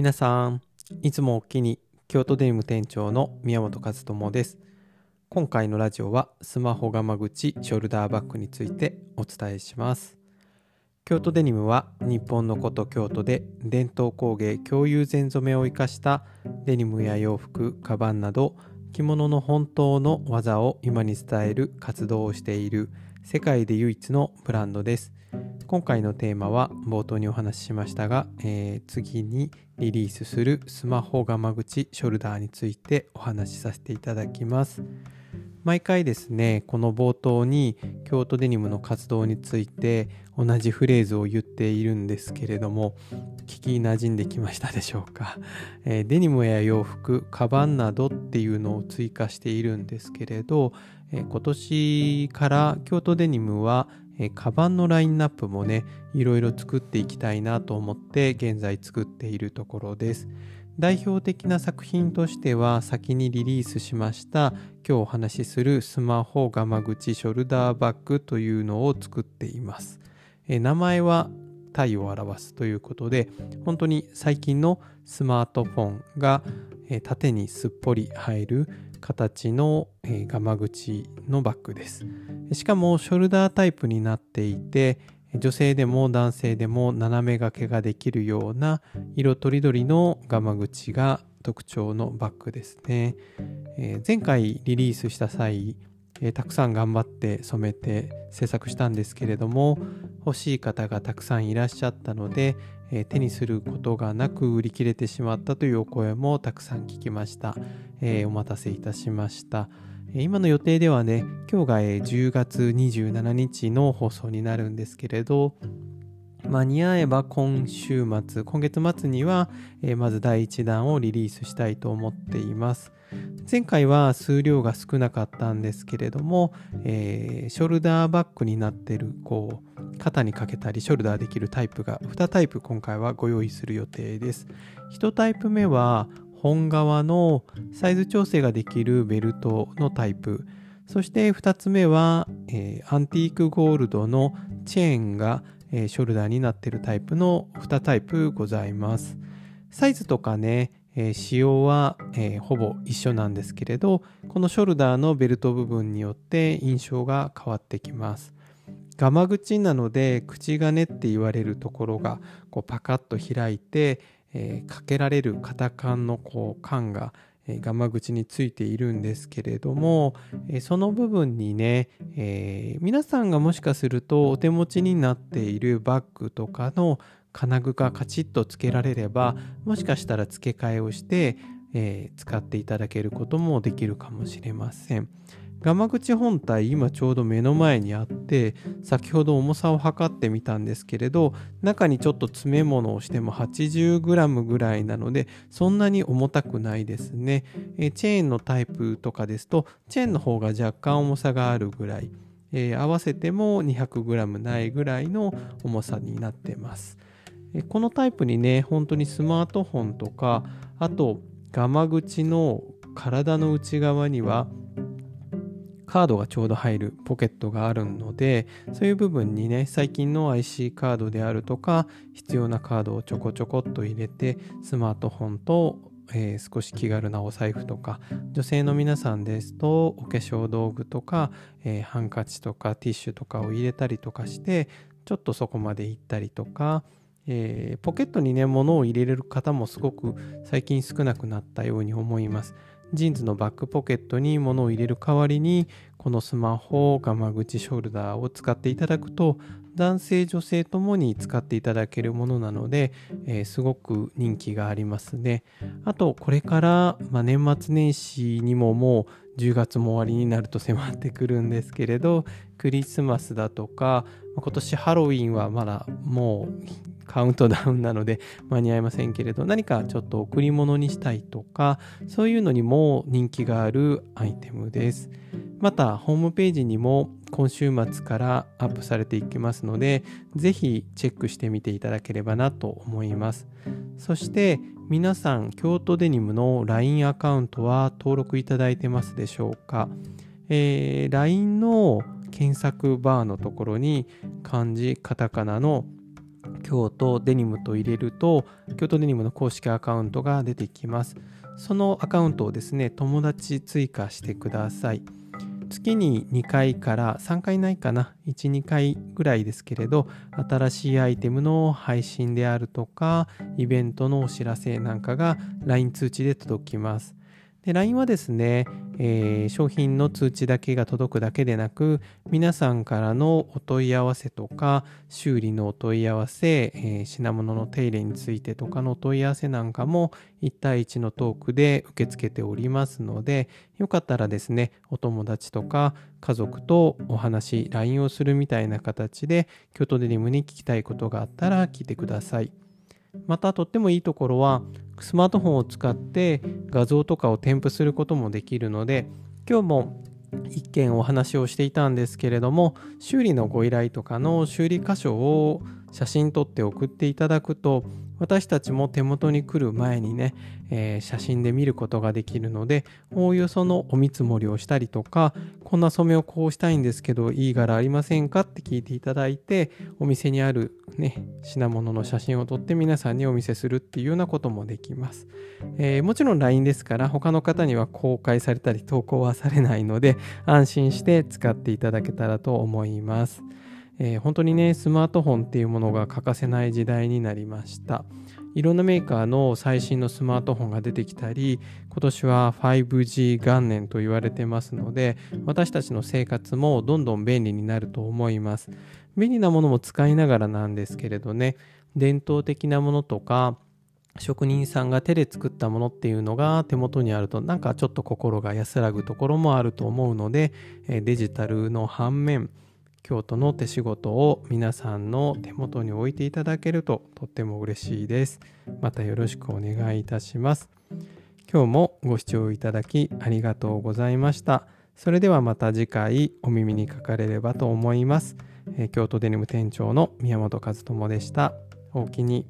皆さん、いつもおきに京都デニム店長の宮本和智です。今回のラジオはスマホガマ口ショルダーバッグについてお伝えします。京都デニムは日本の古都京都で伝統工芸共有全染めを生かしたデニムや洋服、カバンなど着物の本当の技を今に伝える活動をしている世界で唯一のブランドです。今回のテーマは冒頭にお話ししましたが、えー、次にリリースするスマホガマ口ショルダーについてお話しさせていただきます。毎回ですね、この冒頭に京都デニムの活動について同じフレーズを言っているんですけれども、聞き馴染んできましたでしょうか？えー、デニムや洋服、カバンなどっていうのを追加しているんですけれど、えー、今年から京都デニムはえカバンのラインナップもね、いろいろ作っていきたいなと思って現在作っているところです。代表的な作品としては先にリリースしました今日お話しするスマホガマ口ショルダーバッグというのを作っています。え名前はタイを表すということで本当に最近のスマートフォンが縦にすっぽり入る形の、えー、ガマ口のバッグです。しかもショルダータイプになっていて女性でも男性でも斜め掛けができるような色とりどりのガマ口が特徴のバッグですね。えー、前回リリースした際、えー、たくさん頑張って染めて制作したんですけれども欲しい方がたくさんいらっしゃったので、えー、手にすることがなく売り切れてしまったというお声もたくさん聞きました。えー、お待たせいたしました。今の予定ではね、今日が10月27日の放送になるんですけれど、間に合えば今週末、今月末には、えー、まず第1弾をリリースしたいと思っています。前回は数量が少なかったんですけれども、えー、ショルダーバッグになってるこう肩にかけたりショルダーできるタイプが2タイプ今回はご用意する予定です。1タイプ目は本革のサイズ調整ができるベルトのタイプそして2つ目は、えー、アンティークゴールドのチェーンが、えー、ショルダーになっているタイプの2タイプございます。サイズとかね、えー、仕様は、えほぼ一緒なんですけれどこのショルダーのベルト部分によって印象が変わってきます。ガマ口なので口金って言われるところがこうパカッと開いてえー、かけられる型感のこう缶が、ガマ口についているんですけれども、えー、その部分にね、え皆さんがもしかするとお手持ちになっているバッグとかの金具がカチッとつけられればもしかしたら付け替えをして、え使っていただけることもできるかもしれません。ガマ口本体今ちょうど目の前にあって先ほど重さを測ってみたんですけれど中にちょっと詰め物をしても 80g ぐらいなのでそんなに重たくないですね。えチェーンのタイプとかですとチェーンの方が若干重さがあるぐらい、えー、合わせても 200g ないぐらいの重さになってます。このタイプにね本当にスマートフォンとかあとガマ口の体の内側にはカードがちょうど入るポケットがあるのでそういう部分にね最近の IC カードであるとか必要なカードをちょこちょこっと入れてスマートフォンとえー、少し気軽なお財布とか女性の皆さんですとお化粧道具とか、えー、ハンカチとかティッシュとかを入れたりとかしてちょっとそこまで行ったりとか、えー、ポケットにね物を入れれる方もすごく最近少なくなったように思います。ジーンズのバックポケットに物を入れる代わりにこのスマホがま口ショルダーを使っていただくと男性女性ともに使っていただけるものなので、えー、すごく人気がありますね。あとこれから、まあ、年末年始にももう10月も終わりになると迫ってくるんですけれどクリスマスだとか今年ハロウィンはまだもうカウントダウンなので間に合いませんけれど何かちょっと贈り物にしたいとかそういうのにも人気があるアイテムです。またホームページにも今週末からアップされていきますのでぜひチェックしてみていただければなと思います。そして皆さん京都デニムの LINE アカウントは登録いただいてますでしょうか、えー、LINE の検索バーのところに漢字カタカナの京都デニムと入れると京都デニムの公式アカウントが出てきます。そのアカウントをですね友達追加してください。月に2回から3回ないかな12回ぐらいですけれど新しいアイテムの配信であるとかイベントのお知らせなんかが LINE 通知で届きます。で LINE はですね、えー、商品の通知だけが届くだけでなく皆さんからのお問い合わせとか修理のお問い合わせ、えー、品物の手入れについてとかのお問い合わせなんかも1対1のトークで受け付けておりますのでよかったらですねお友達とか家族とお話 LINE をするみたいな形で京都デニムに聞きたいことがあったら聞いてください。またとってもいいところはスマートフォンを使って画像とかを添付することもできるので今日も一件お話をしていたんですけれども修理のご依頼とかの修理箇所を写真撮って送っていただくと私たちも手元に来る前にね、えー、写真で見ることができるのでおおよそのお見積もりをしたりとかこんな染めをこうしたいんですけどいい柄ありませんかって聞いていただいてお店にあるね品物の写真を撮って皆さんにお見せするっていうようなこともできます、えー、もちろん LINE ですから他の方には公開されたり投稿はされないので安心して使っていただけたらと思います。えー、本当にねスマートフォンっていうものが欠かせない時代になりました。いろんなメーカーの最新のスマートフォンが出てきたり今年は 5G 元年と言われてますので私たちの生活もどんどん便利になると思います。便利なものも使いながらなんですけれどね伝統的なものとか職人さんが手で作ったものっていうのが手元にあるとなんかちょっと心が安らぐところもあると思うのでデジタルの反面京都の手仕事を皆さんの手元に置いていただけるととっても嬉しいです。またよろしくお願いいたします。今日もご視聴いただきありがとうございました。それではまた次回お耳にかかれればと思います。え京都デニム店長の宮本和智でした。おおきに。